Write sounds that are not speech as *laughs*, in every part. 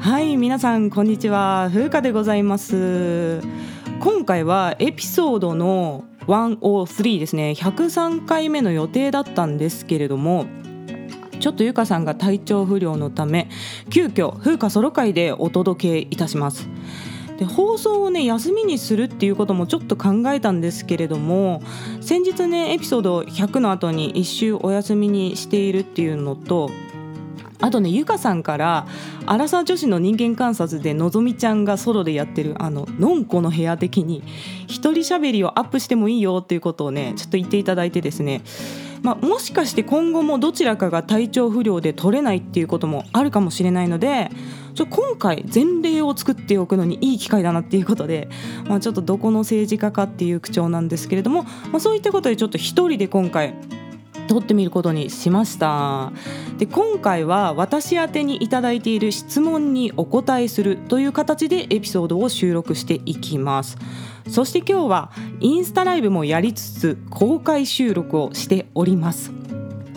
はい皆さんこんにちは。風花でございます。今回はエピソードの103ですね。103回目の予定だったんですけれどもちょっとゆかさんが体調不良のため急遽風花ソロ会でお届けいたします。で放送をね休みにするっていうこともちょっと考えたんですけれども先日ねエピソード100の後に1週お休みにしているっていうのとあとねゆかさんから「アラサー女子の人間観察」でのぞみちゃんがソロでやってるあの「のんこの部屋」的に一人喋りをアップしてもいいよっていうことをねちょっと言っていただいてですね。まあ、もしかして今後もどちらかが体調不良で取れないっていうこともあるかもしれないのでちょ今回前例を作っておくのにいい機会だなっていうことで、まあ、ちょっとどこの政治家かっていう口調なんですけれども、まあ、そういったことでちょっと一人で今回撮ってみることにしました。で今回は私宛てにいただいている質問にお答えするという形でエピソードを収録していきます。そして今日はインスタライブもやりつつ公開収録をしております。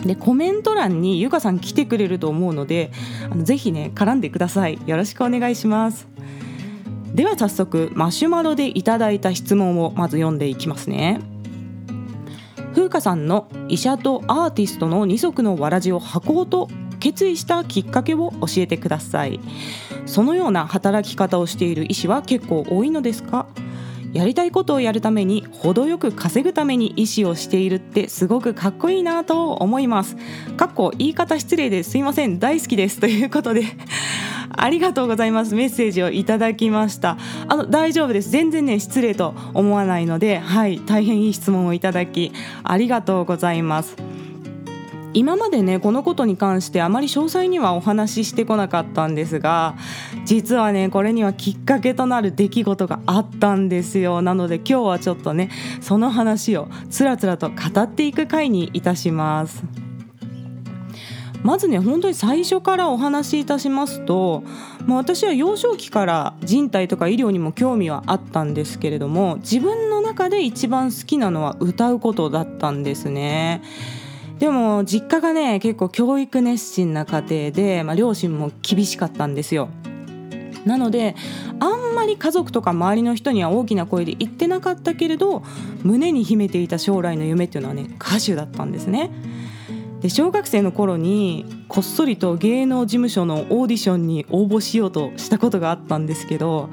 でコメント欄にゆかさん来てくれると思うのであのぜひね絡んでください。よろしくお願いします。では早速マシュマロでいただいた質問をまず読んでいきますね。風花さんの医者とアーティストの二足のわらじを履こうと決意したきっかけを教えてください。そのような働き方をしている医師は結構多いのですか？やりたいことをやるために程よく稼ぐために医師をしているってすごくかっこいいなと思います。かっこ言い方失礼ですいません。大好きです。ということで *laughs* ありがとうございます。メッセージをいただきました。あの大丈夫です。全然ね失礼と思わないのではい。大変いい質問をいただきありがとうございます。今までねこのことに関してあまり詳細にはお話ししてこなかったんですが実はねこれにはきっかけとなる出来事があったんですよなので今日はちょっとねその話をつらつらと語っていく回にいたしますまずね本当に最初からお話しいたしますと、まあ、私は幼少期から人体とか医療にも興味はあったんですけれども自分の中で一番好きなのは歌うことだったんですね。でも実家がね結構教育熱心な家庭で、まあ、両親も厳しかったんですよ。なのであんまり家族とか周りの人には大きな声で言ってなかったけれど胸に秘めていた将来の夢っていうのはね歌手だったんですね。で小学生の頃にこっそりと芸能事務所のオーディションに応募しようとしたことがあったんですけど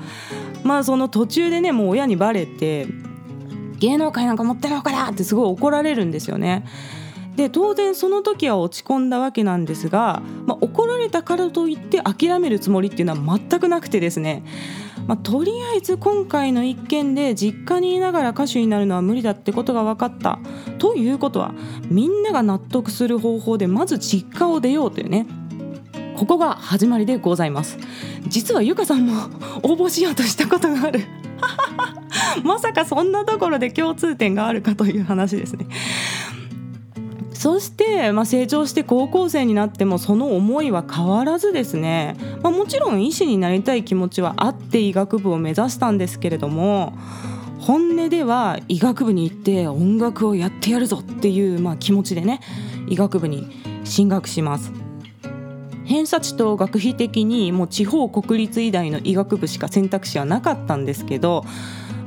まあその途中でねもう親にバレて芸能界なんか持ってるのかなってすごい怒られるんですよね。で当然その時は落ち込んだわけなんですが、まあ、怒られたからといって諦めるつもりっていうのは全くなくてですね、まあ、とりあえず今回の一件で実家にいながら歌手になるのは無理だってことが分かった。ということはみんなが納得する方法でまず実家を出ようというねここが始まりでございます。実はゆかさんも応募しようとしたことがある。*laughs* まさかそんなところで共通点があるかという話ですね。そして、まあ、成長して高校生になってもその思いは変わらずですね、まあ、もちろん医師になりたい気持ちはあって医学部を目指したんですけれども本音では医学部に行って音楽をやってやるぞっていう、まあ、気持ちでね医学部に進学します。偏差値と学費的にもう地方国立医大の医学部しか選択肢はなかったんですけど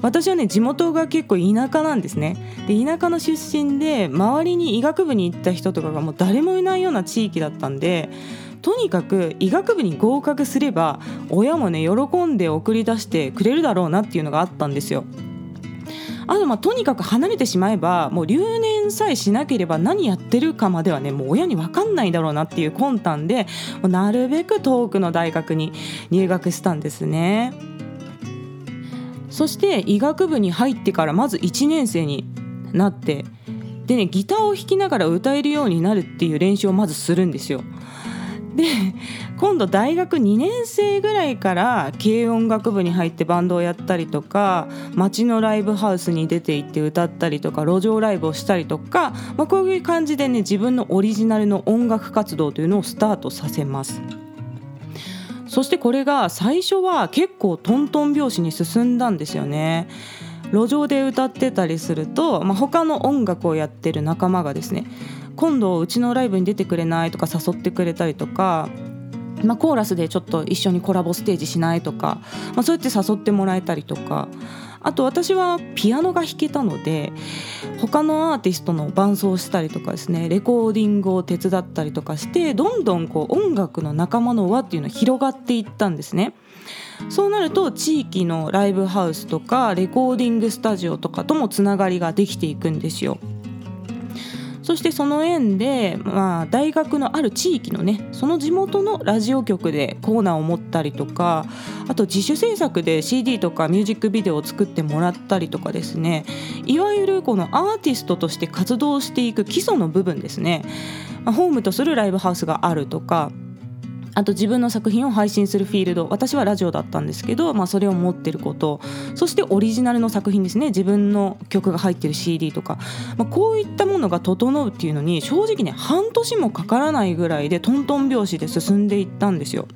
私はね地元が結構田舎なんですねで田舎の出身で周りに医学部に行った人とかがもう誰もいないような地域だったんでとにかく医学部に合格すれば親もね喜んで送り出してくれるだろうなっていうのがあったんですよ。あとまあとにかく離れてしまえばもう留年さえしなければ何やってるかまではねもう親に分かんないだろうなっていう魂胆でなるべく遠くの大学に入学したんですね。そして医学部に入ってからまず1年生になってでねギターを弾きながら歌えるようになるっていう練習をまずするんですよ。で今度大学2年生ぐらいから軽音楽部に入ってバンドをやったりとか街のライブハウスに出て行って歌ったりとか路上ライブをしたりとか、まあ、こういう感じでね自分のオリジナルの音楽活動というのをスタートさせます。そしてこれが最初は結構トントン拍子に進んだんですよね。路上で歌ってたりすると、まあ、他の音楽をやってる仲間がですね今度うちのライブに出てくれない？とか誘ってくれたりとかまあ、コーラスでちょっと一緒にコラボステージしない？とか、まあ、そうやって誘ってもらえたりとかあと私はピアノが弾けたので他のアーティストの伴奏したりとかですねレコーディングを手伝ったりとかしてどんどんこう音楽の仲間の輪っていうのが広がっていったんですね。そうなると地域のライブハウスとかレコーディングスタジオとかともつながりができていくんですよ。そしてその縁で、まあ、大学のある地域のねその地元のラジオ局でコーナーを持ったりとかあと自主制作で CD とかミュージックビデオを作ってもらったりとかですね。いわゆるこのアーティストとして活動していく基礎の部分ですね、まあ、ホームとするライブハウスがあるとかあと自分の作品を配信するフィールド。私はラジオだったんですけど、まあ、それを持ってること。そしてオリジナルの作品ですね。自分の曲が入ってる CD とか、まあ、こういったものが整うっていうのに正直ね半年もかからないぐらいでトントン拍子で進んでいったんですよ。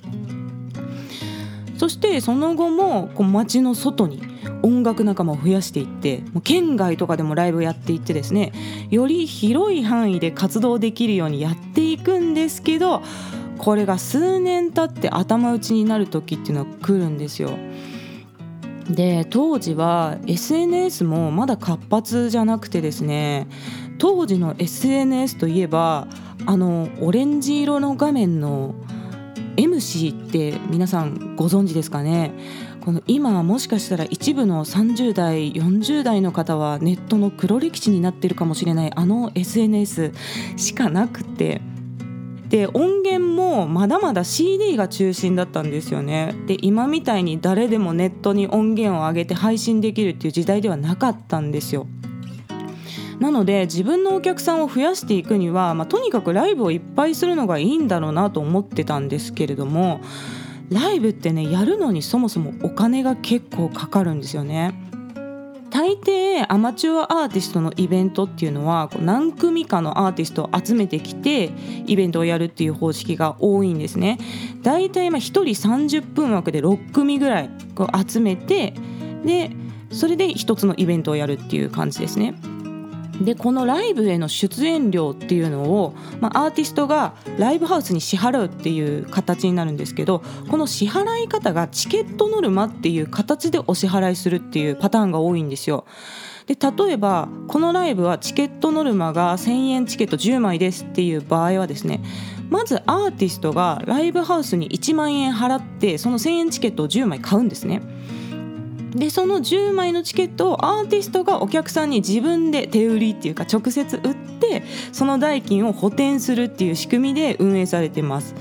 そしてその後もこう街の外に音楽仲間を増やしていってもう県外とかでもライブをやっていってですねより広い範囲で活動できるようにやっていくんですけどこれが数年経って頭打ちになる時っていうのは来るんですよ。で当時は SNS もまだ活発じゃなくてですね当時の SNS といえばあのオレンジ色の画面の MC って皆さんご存知ですかね？この今もしかしたら一部の30代40代の方はネットの黒歴史になってるかもしれないあの SNS しかなくてで音源もまだまだ CD が中心だったんですよねで今みたいに誰でもネットに音源を上げて配信できるっていう時代ではなかったんですよなので自分のお客さんを増やしていくには、まあ、とにかくライブをいっぱいするのがいいんだろうなと思ってたんですけれどもライブってねやるのにそもそもお金が結構かかるんですよね。大抵アマチュアアーティストのイベントっていうのはこう何組かのアーティストを集めてきてイベントをやるっていう方式が多いんですね。大体まあ1人30分枠で6組ぐらいこう集めてでそれで1つのイベントをやるっていう感じですね。でこのライブへの出演料っていうのを、まあ、アーティストがライブハウスに支払うっていう形になるんですけどこの支払い方がチケットノルマっていう形でお支払いするっていうパターンが多いんですよ。で例えばこのライブはチケットノルマが1000円チケット10枚ですっていう場合はですねまずアーティストがライブハウスに1万円払ってその1000円チケットを10枚買うんですね。でその10枚のチケットをアーティストがお客さんに自分で手売りっていうか直接売ってその代金を補填するっていう仕組みで運営されてます。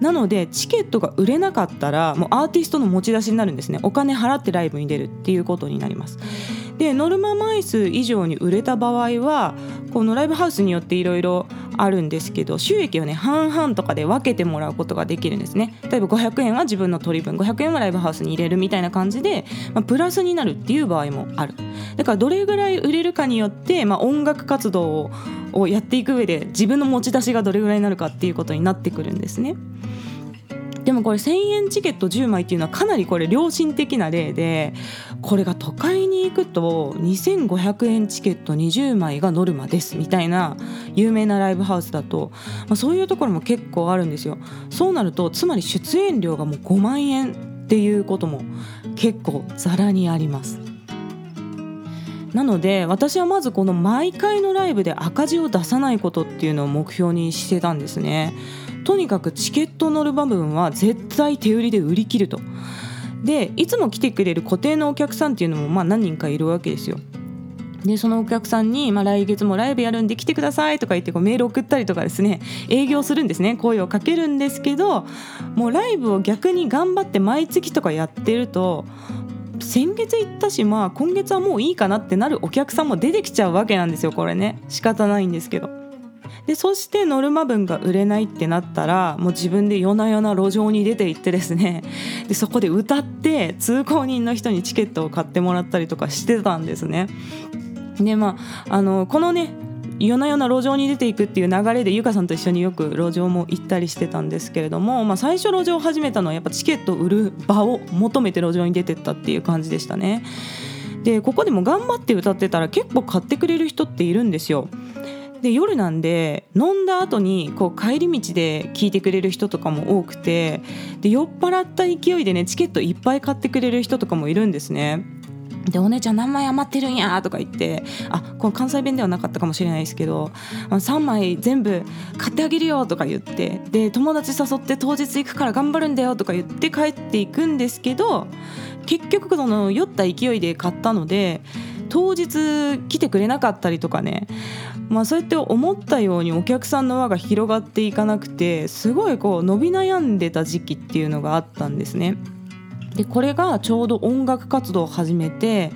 なのでチケットが売れなかったらもうアーティストの持ち出しになるんですね。お金払ってライブに出るっていうことになりますでノルマ枚数以上に売れた場合はこのライブハウスによっていろいろあるんですけど収益をね半々とかで分けてもらうことができるんですね例えば500円は自分の取り分500円はライブハウスに入れるみたいな感じで、まあ、プラスになるっていう場合もあるだからどれぐらい売れるかによって、まあ、音楽活動をやっていく上で自分の持ち出しがどれぐらいになるかっていうことになってくるんですね。でもこれ1000円チケット10枚っていうのはかなりこれ良心的な例でこれが都会に行くと2500円チケット20枚がノルマですみたいな有名なライブハウスだと、まあ、そういうところも結構あるんですよ。そうなるとつまり出演料がもう5万円っていうことも結構ざらにあります。なので私はまずこの毎回のライブで赤字を出さないことっていうのを目標にしてたんですね。とにかくチケット乗る部分は絶対手売りで売り切ると。でいつも来てくれる固定のお客さんっていうのもまあ何人かいるわけですよ。でそのお客さんに、まあ、来月もライブやるんで来てくださいとか言ってこうメール送ったりとかですね営業するんですね。声をかけるんですけどもうライブを逆に頑張って毎月とかやってると先月行ったしまあ今月はもういいかなってなるお客さんも出てきちゃうわけなんですよこれね。仕方ないんですけど。でそしてノルマ分が売れないってなったらもう自分で夜な夜な路上に出て行ってですね *laughs* でそこで歌って通行人の人にチケットを買ってもらったりとかしてたんですね。でまああのこのね夜な夜な路上に出ていくっていう流れでゆかさんと一緒によく路上も行ったりしてたんですけれども、まあ、最初路上を始めたのはやっぱチケットを売る場を求めて路上に出てったっていう感じでしたね。でここでも頑張って歌ってたら結構買ってくれる人っているんですよ。で夜なんで飲んだ後にこう帰り道で聞いてくれる人とかも多くてで酔っ払った勢いでねチケットいっぱい買ってくれる人とかもいるんですね。でお姉ちゃん何枚余ってるんやとか言ってあこの関西弁ではなかったかもしれないですけど3枚全部買ってあげるよとか言ってで友達誘って当日行くから頑張るんだよとか言って帰っていくんですけど結局その酔った勢いで買ったので当日来てくれなかったりとかねまあそうやって思ったようにお客さんの輪が広がっていかなくてすごいこう伸び悩んでた時期っていうのがあったんですね。でこれがちょうど音楽活動を始めて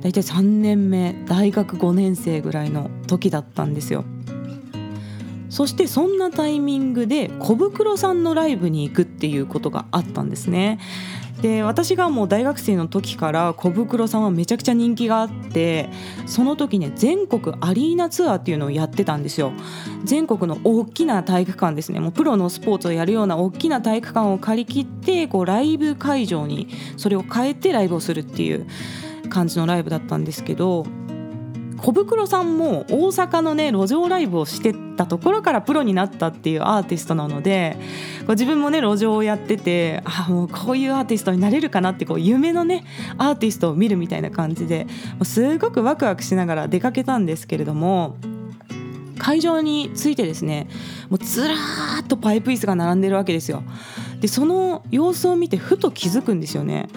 大体3年目大学5年生ぐらいの時だったんですよ。そしてそんなタイミングで小袋さんのライブに行くっていうことがあったんですね。で私がもう大学生の時から小袋さんはめちゃくちゃ人気があってその時ね全国アリーナツアーっていうのをやってたんですよ。全国の大きな体育館ですね。もうプロのスポーツをやるような大きな体育館を借り切ってこうライブ会場にそれを変えてライブをするっていう感じのライブだったんですけど小袋さんも大阪のね路上ライブをしてたところからプロになったっていうアーティストなので自分もね路上をやっててあもうこういうアーティストになれるかなってこう夢のねアーティストを見るみたいな感じですごくワクワクしながら出かけたんですけれども会場に着いてですねもうずらーっとパイプ椅子が並んでるわけですよ。でその様子を見てふと気づくんですよね。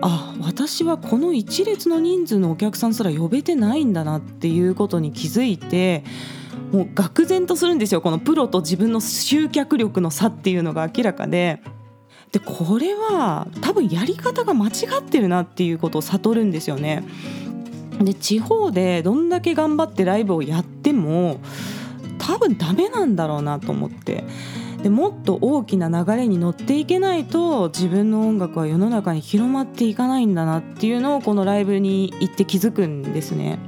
あ私はこの一列の人数のお客さんすら呼べてないんだなっていうことに気づいてもう愕然とするんですよこのプロと自分の集客力の差っていうのが明らかで。でこれは多分やり方が間違ってるなっていうことを悟るんですよね。で地方でどんだけ頑張ってライブをやっても多分ダメなんだろうなと思ってでもっと大きな流れに乗っていけないと自分の音楽は世の中に広まっていかないんだなっていうのをこのライブに行って気づくんですね。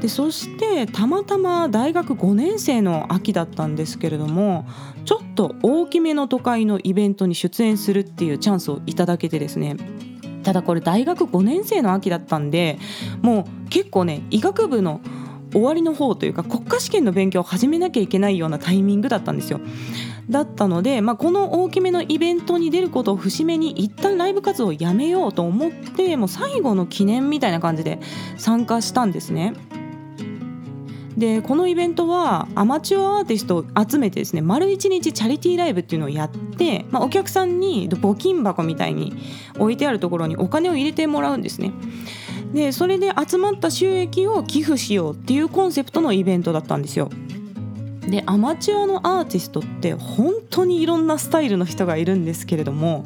でそしてたまたま大学5年生の秋だったんですけれどもちょっと大きめの都会のイベントに出演するっていうチャンスをいただけてですねただこれ大学5年生の秋だったんでもう結構ね医学部の終わりの方というか国家試験の勉強を始めなきゃいけないようなタイミングだったんですよ。だったので、まあ、この大きめのイベントに出ることを節目に一旦ライブ活動をやめようと思ってもう最後の記念みたいな感じで参加したんですね。でこのイベントはアマチュアアーティストを集めてですね丸一日チャリティーライブっていうのをやって、まあ、お客さんに募金箱みたいに置いてあるところにお金を入れてもらうんですね。でそれで集まった収益を寄付しようっていうコンセプトのイベントだったんですよ。でアマチュアのアーティストって本当にいろんなスタイルの人がいるんですけれども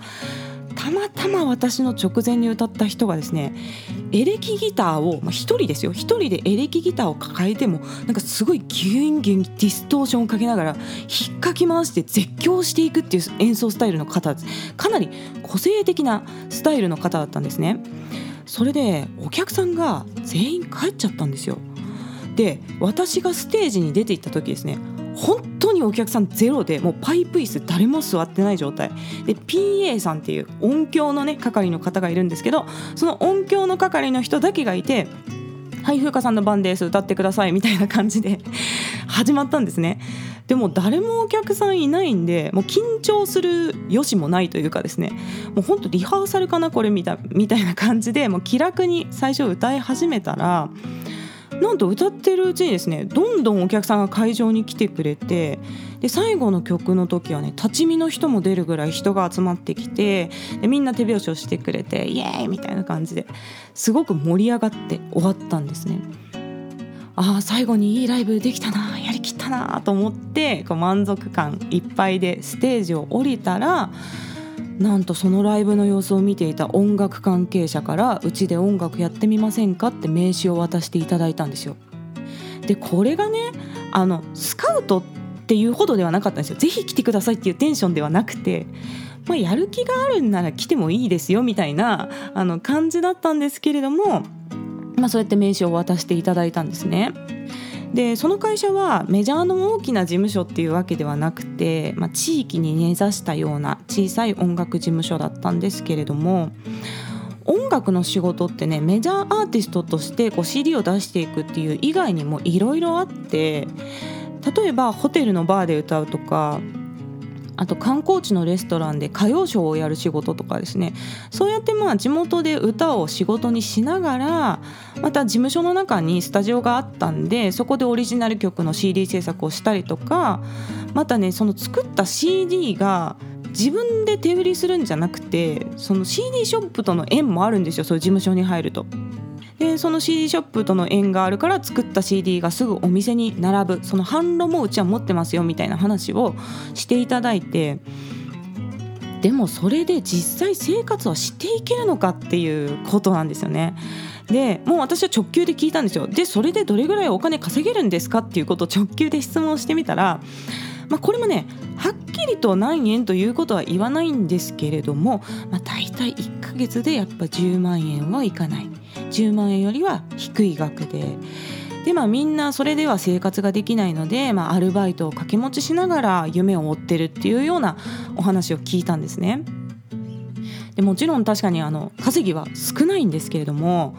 たまたま私の直前に歌った人がですねエレキギターを、まあ、1人ですよ1人でエレキギターを抱えてもなんかすごいギュンギュンディストーションをかけながら引っかき回して絶叫していくっていう演奏スタイルの方かなり個性的なスタイルの方だったんですね。それでお客さんが全員帰っちゃったんですよ。で私がステージに出て行った時ですね本当にお客さんゼロでもうパイプ椅子誰も座ってない状態。で PA さんっていう音響のね係の方がいるんですけどその音響の係の人だけがいてはい風花さんの番です歌ってくださいみたいな感じで始まったんですね。でも誰もお客さんいないんでもう緊張するよしもないというかですねもうほんとリハーサルかなこれみたみたいな感じでもう気楽に最初歌い始めたらなんと歌ってるうちにですねどんどんお客さんが会場に来てくれてで最後の曲の時はね立ち見の人も出るぐらい人が集まってきてでみんな手拍子をしてくれてイエーイみたいな感じですごく盛り上がって終わったんですね。ああ最後にいいライブできたななと思ってこう満足感いっぱいでステージを降りたらなんとそのライブの様子を見ていた音楽関係者からうちで音楽やってみませんかって名刺を渡していただいたんですよ。でこれがねあのスカウトっていうほどではなかったんですよ。ぜひ来てくださいっていうテンションではなくて、まあ、やる気があるんなら来てもいいですよみたいなあの感じだったんですけれども、まあ、そうやって名刺を渡していただいたんですね。でその会社はメジャーの大きな事務所っていうわけではなくて、まあ、地域に根ざしたような小さい音楽事務所だったんですけれども音楽の仕事ってねメジャーアーティストとしてこう CD を出していくっていう以外にもいろいろあって例えばホテルのバーで歌うとかあと観光地のレストランで歌謡ショーをやる仕事とかですねそうやってまあ地元で歌を仕事にしながらまた事務所の中にスタジオがあったんでそこでオリジナル曲の CD 制作をしたりとかまたねその作った CD が自分で手売りするんじゃなくてその CD ショップとの縁もあるんですよそういう事務所に入ると。でその CD ショップとの縁があるから作った CD がすぐお店に並ぶ。その販路もうちは持ってますよみたいな話をしていただいて。でもそれで実際生活はしていけるのかっていうことなんですよね。でもう私は直球で聞いたんですよ。でそれでどれぐらいお金稼げるんですかっていうことを直球で質問してみたら、まあ、これもねはっきりと何円ということは言わないんですけれども、まあ、大体1ヶ月でやっぱ10万円はいかない10万円よりは低い額で。でまあ、みんなそれでは生活ができないので、まあ、アルバイトを掛け持ちしながら夢を追ってるっていうようなお話を聞いたんですね。でもちろん確かにあの稼ぎは少ないんですけれども、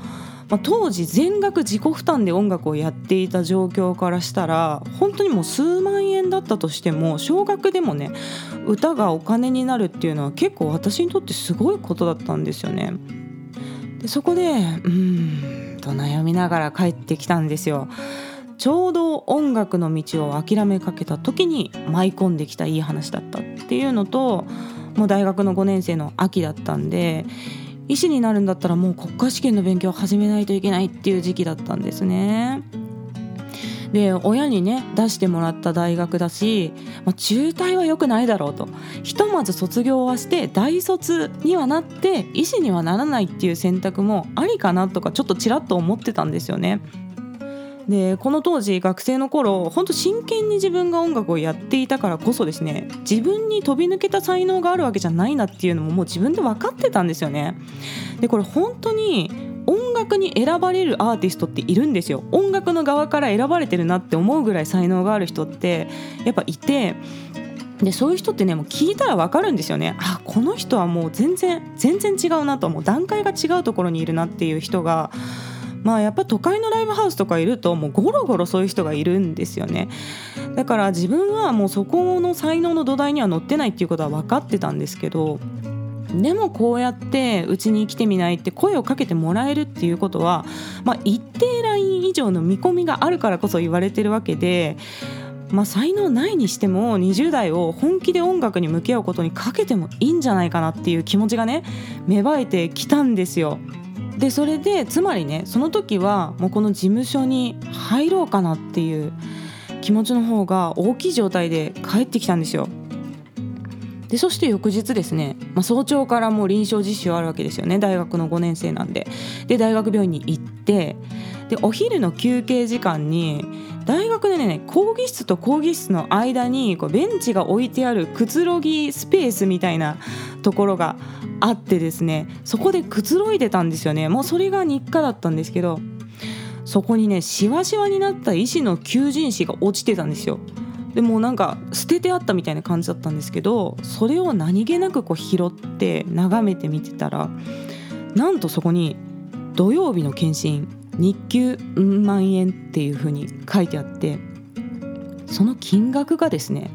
まあ、当時全額自己負担で音楽をやっていた状況からしたら本当にもう数万円だったとしても少額でもね歌がお金になるっていうのは結構私にとってすごいことだったんですよね。でそこでうんと悩みながら帰ってきたんですよ。ちょうど音楽の道を諦めかけた時に舞い込んできたいい話だったっていうのともう大学の5年生の秋だったんで医師になるんだったらもう国家試験の勉強を始めないといけないっていう時期だったんですね。で親にね出してもらった大学だし、まあ、中退は良くないだろうとひとまず卒業はして大卒にはなって医師にはならないっていう選択もありかなとかちょっとちらっと思ってたんですよね。でこの当時学生の頃本当真剣に自分が音楽をやっていたからこそですね自分に飛び抜けた才能があるわけじゃないなっていうのももう自分で分かってたんですよね。でこれ本当に音楽に選ばれるアーティストっているんですよ音楽の側から選ばれてるなって思うぐらい才能がある人ってやっぱいてでそういう人ってねもう聞いたら分かるんですよねあこの人はもう全然全然違うなともう段階が違うところにいるなっていう人がまあやっぱ都会のライブハウスとかいるともうゴロゴロそういう人がいるんですよねだから自分はもうそこの才能の土台には乗ってないっていうことは分かってたんですけどでもこうやってうちに来てみないって声をかけてもらえるっていうことは、まあ、一定ライン以上の見込みがあるからこそ言われてるわけで、まあ、才能ないにしても20代を本気で音楽に向き合うことにかけてもいいんじゃないかなっていう気持ちがね芽生えてきたんですよ。でそれでつまりねその時はもうこの事務所に入ろうかなっていう気持ちの方が大きい状態で帰ってきたんですよ。でそして翌日ですね、まあ、早朝からもう臨床実習あるわけですよね大学の5年生なんでで大学病院に行ってでお昼の休憩時間に大学でね講義室と講義室の間にこうベンチが置いてあるくつろぎスペースみたいなところがあってですねそこでくつろいでたんですよねもうそれが日課だったんですけどそこにねしわしわになった医師の求人誌が落ちてたんですよ。でもなんか捨ててあったみたいな感じだったんですけどそれを何気なくこう拾って眺めてみてたらなんとそこに「土曜日の検診日給万円」っていうふうに書いてあってその金額がですね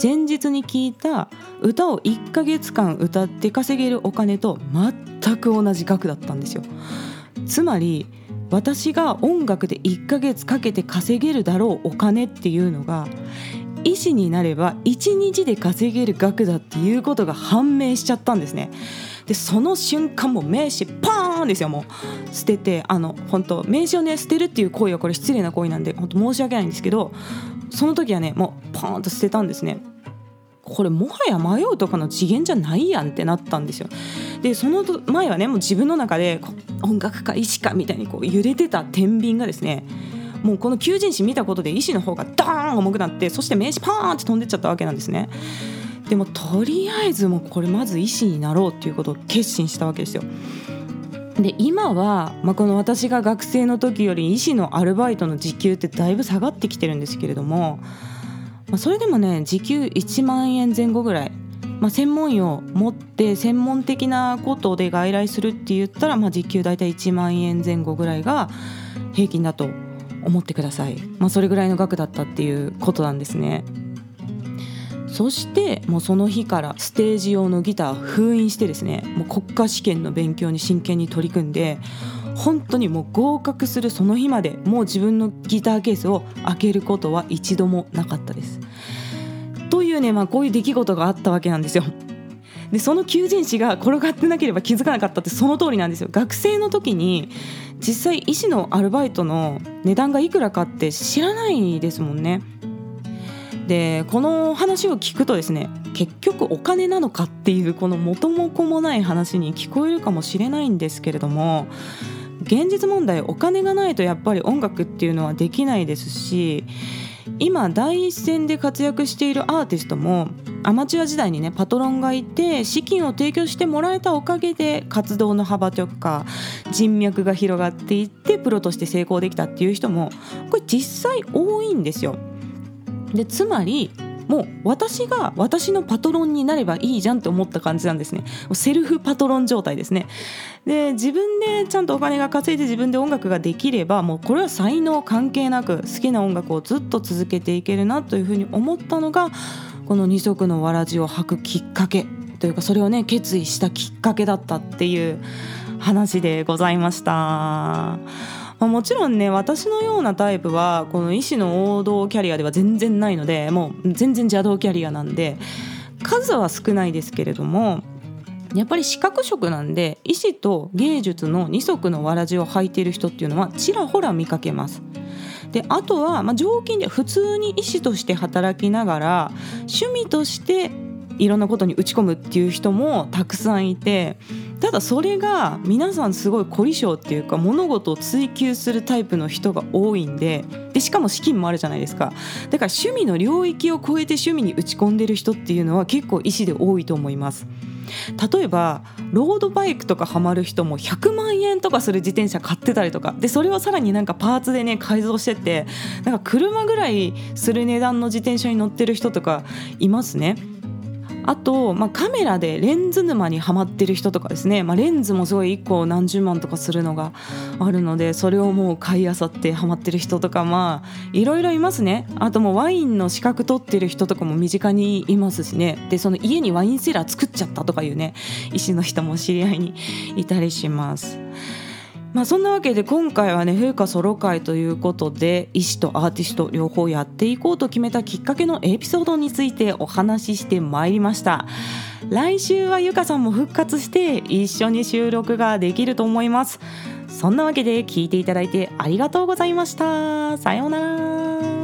前日に聞いた歌を1ヶ月間歌って稼げるお金と全く同じ額だったんですよ。つまり私が音楽で1ヶ月かけて稼げるだろうお金っていうのが医師になれば1日で稼げる額だっていうことが判明しちゃったんですね。でその瞬間も名刺パーンですよもう捨ててあの本当名刺をね捨てるっていう行為はこれ失礼な行為なんで本当申し訳ないんですけどその時はねもうパーンと捨てたんですね。これもはや迷うとかの次元じゃないやんってなったんですよ。でその前はねもう自分の中で音楽か医師かみたいにこう揺れてた天秤がですねもうこの求人誌見たことで医師の方がダーン重くなってそして名刺パーンって飛んでっちゃったわけなんですね。でもとりあえずもうこれまず医師になろうっていうことを決心したわけですよ。で今は、まあ、この私が学生の時より医師のアルバイトの時給ってだいぶ下がってきてるんですけれども、まあ、それでもね時給1万円前後ぐらい、まあ、専門医を持って専門的なことで外来するって言ったら、まあ、時給大体1万円前後ぐらいが平均だと思ってください、まあ、それぐらいの額だったっていうことなんですね。そしてもうその日からステージ用のギター封印してですねもう国家試験の勉強に真剣に取り組んで本当にもう合格するその日までもう自分のギターケースを開けることは一度もなかったです。というね、まあ、こういう出来事があったわけなんですよ。でその求人誌が転がってなければ気づかなかったってその通りなんですよ。学生の時に実際医師のアルバイトの値段がいくらかって知らないですもんね。でこの話を聞くとですね結局お金なのかっていうこの元も子もない話に聞こえるかもしれないんですけれども現実問題お金がないとやっぱり音楽っていうのはできないですし今第一線で活躍しているアーティストもアマチュア時代にねパトロンがいて資金を提供してもらえたおかげで活動の幅とか人脈が広がっていってプロとして成功できたっていう人もこれ実際多いんですよ。でつまりもう私が私のパトロンになればいいじゃんって思った感じなんですね。セルフパトロン状態ですね。で自分でちゃんとお金が稼いで自分で音楽ができればもうこれは才能関係なく好きな音楽をずっと続けていけるなというふうに思ったのがこの二足のわらじを履くきっかけ。というかそれをね決意したきっかけだったっていう話でございました。まあ、もちろんね私のようなタイプはこの医師の王道キャリアでは全然ないのでもう全然邪道キャリアなんで数は少ないですけれどもやっぱり視覚職なんで医師と芸術の二足のわらじを履いている人っていうのはちらほら見かけます。であとは、まあ、常勤で普通に医師として働きながら趣味としていろんなことに打ち込むっていう人もたくさんいてただそれが皆さんすごい凝り性っていうか物事を追求するタイプの人が多いんででしかも資金もあるじゃないですか。だから趣味の領域を超えて趣味に打ち込んでる人っていうのは結構意思で多いと思います。例えばロードバイクとかハマる人も100万円とかする自転車買ってたりとか。でそれをさらになんかパーツでね改造してってなんか車ぐらいする値段の自転車に乗ってる人とかいますね。あと、まあ、カメラでレンズ沼にはまってる人とかですね、まあ、レンズもすごい1個何十万とかするのがあるのでそれをもう買いあさってはまってる人とかまあいろいろいますね。あともうワインの資格取ってる人とかも身近にいますしね。でその家にワインセラー作っちゃったとかいうね医師の人も知り合いにいたりします。まあ、そんなわけで今回はね風花ソロ会ということで医師とアーティスト両方やっていこうと決めたきっかけのエピソードについてお話ししてまいりました。来週はゆかさんも復活して一緒に収録ができると思います。そんなわけで聞いていただいてありがとうございました。さようなら。